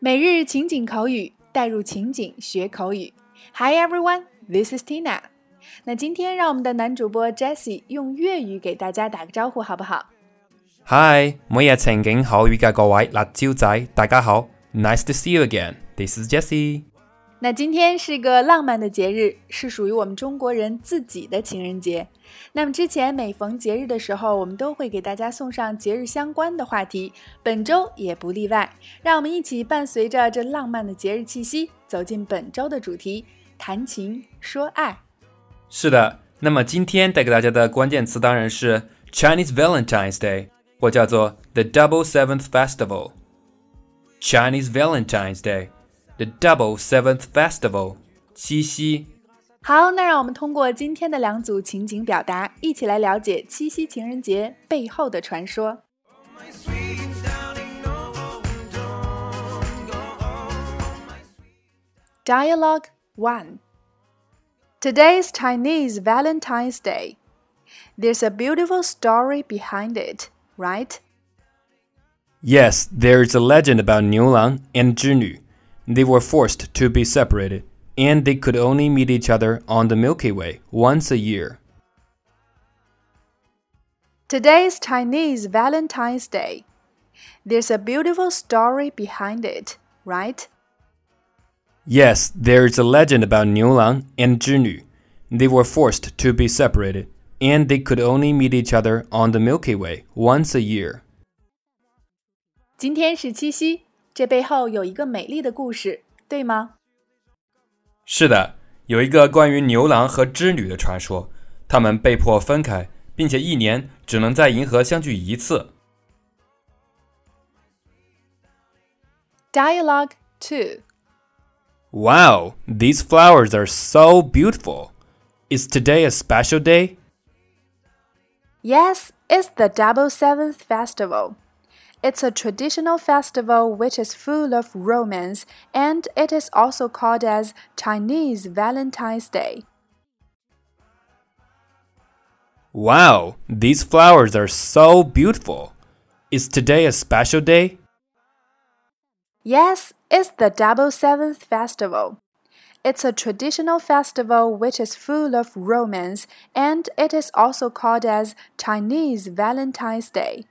每日情景口语，带入情景学口语。Hi everyone, this is Tina。那今天让我们的男主播 Jessie 用粤语给大家打个招呼，好不好？Hi，每日情景口语嘅各位辣椒仔，大家好，Nice to see you again. This is Jessie.。那今天是个浪漫的节日，是属于我们中国人自己的情人节。那么之前每逢节日的时候，我们都会给大家送上节日相关的话题，本周也不例外。让我们一起伴随着这浪漫的节日气息，走进本周的主题：谈情说爱。是的，那么今天带给大家的关键词当然是 Chinese Valentine's Day，或叫做 The Double Seventh Festival。Chinese Valentine's Day。The Double Seventh Festival，七夕。好，那让我们通过今天的两组情景表达，一起来了解七夕情人节背后的传说。Dialogue One Today's Chinese Valentine's Day. There's a beautiful story behind it, right? Yes, there's a legend about Niu Lang and Zhi they were forced to be separated, and they could only meet each other on the Milky Way once a year. Today's Chinese Valentine's Day. There's a beautiful story behind it, right? Yes, there is a legend about Niu Lang and Zhi They were forced to be separated, and they could only meet each other on the Milky Way once a year. 今天是七夕， 这背后有一个美丽的故事，对吗？是的，有一个关于牛郎和织女的传说，他们被迫分开，并且一年只能在银河相聚一次。Dialogue two. Wow, these flowers are so beautiful. Is today a special day? Yes, it's the Double Seventh Festival. It's a traditional festival which is full of romance, and it is also called as Chinese Valentine's Day. Wow, these flowers are so beautiful. Is today a special day? Yes, it's the Double Seventh Festival. It's a traditional festival which is full of romance, and it is also called as Chinese Valentine's Day.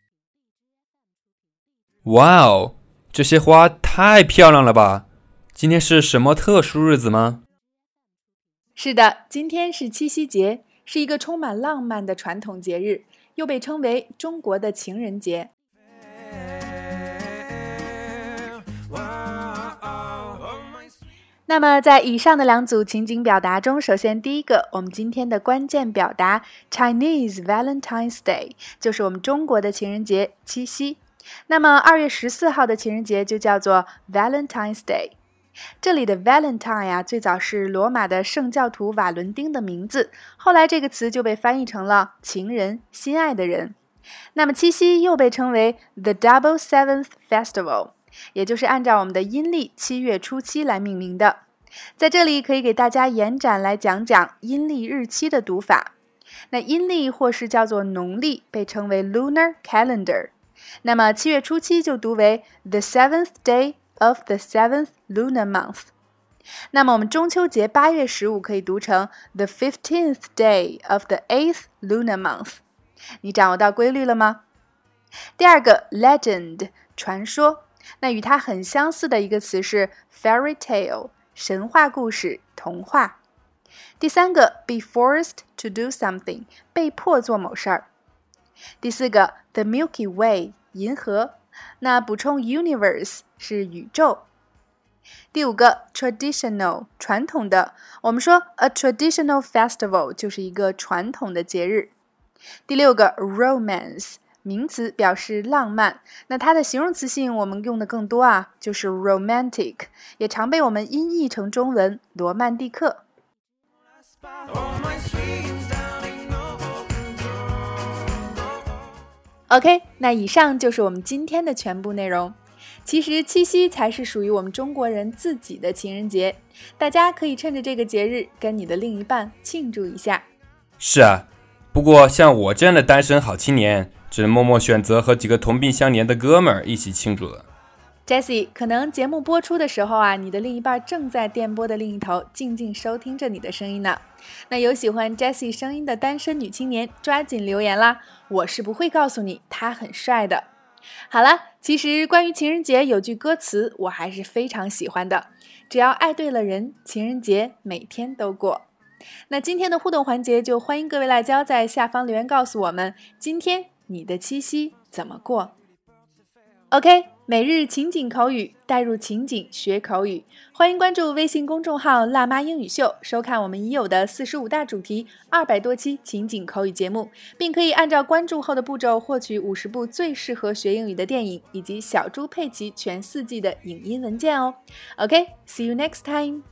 哇哦，这些花太漂亮了吧！今天是什么特殊日子吗？是的，今天是七夕节，是一个充满浪漫的传统节日，又被称为中国的情人节。那么，在以上的两组情景表达中，首先第一个，我们今天的关键表达 Chinese Valentine's Day，就是我们中国的情人节七夕。那么二月十四号的情人节就叫做 Valentine's Day。这里的 Valentine 啊，最早是罗马的圣教徒瓦伦丁的名字，后来这个词就被翻译成了情人、心爱的人。那么七夕又被称为 The Double Seventh Festival，也就是按照我们的阴历七月初七来命名的。在这里可以给大家延展来讲讲阴历日期的读法。那阴历或是叫做农历，被称为 Lunar Calendar。那么七月初七就读为 the seventh day of the seventh lunar month。那么我们中秋节八月十五可以读成 the fifteenth day of the eighth lunar month。你掌握到规律了吗？第二个 legend 传说，那与它很相似的一个词是 fairy tale 神话故事、童话。第三个 be forced to do something 被迫做某事儿。第四个，The Milky Way，银河。那补充 universe 是宇宙。第五个，traditional，传统的。我们说 a traditional festival 就是一个传统的节日。第六个，romance，名词表示浪漫。那它的形容词性我们用的更多啊，就是 romantic，也常被我们音译成中文罗曼蒂克。OK，那以上就是我们今天的全部内容。其实七夕才是属于我们中国人自己的情人节，大家可以趁着这个节日跟你的另一半庆祝一下。是啊，不过像我这样的单身好青年，只能默默选择和几个同病相怜的哥们儿一起庆祝了。Jesse，可能节目播出的时候啊，你的另一半正在电波的另一头静静收听着你的声音呢。那有喜欢 Jessie 声音的单身女青年，抓紧留言啦！我是不会告诉你他很帅的。好了，其实关于情人节有句歌词我还是非常喜欢的，只要爱对了人，情人节每天都过。那今天的互动环节就欢迎各位辣椒在下方留言告诉我们，今天你的七夕怎么过？OK。每日情景口语，带入情景学口语。欢迎关注微信公众号“辣妈英语秀”，收看我们已有的四十五大主题、二百多期情景口语节目，并可以按照关注后的步骤获取五十部最适合学英语的电影，以及小猪佩奇全四季的影音文件哦。OK，see you next time。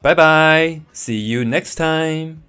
Bye bye，See you next time。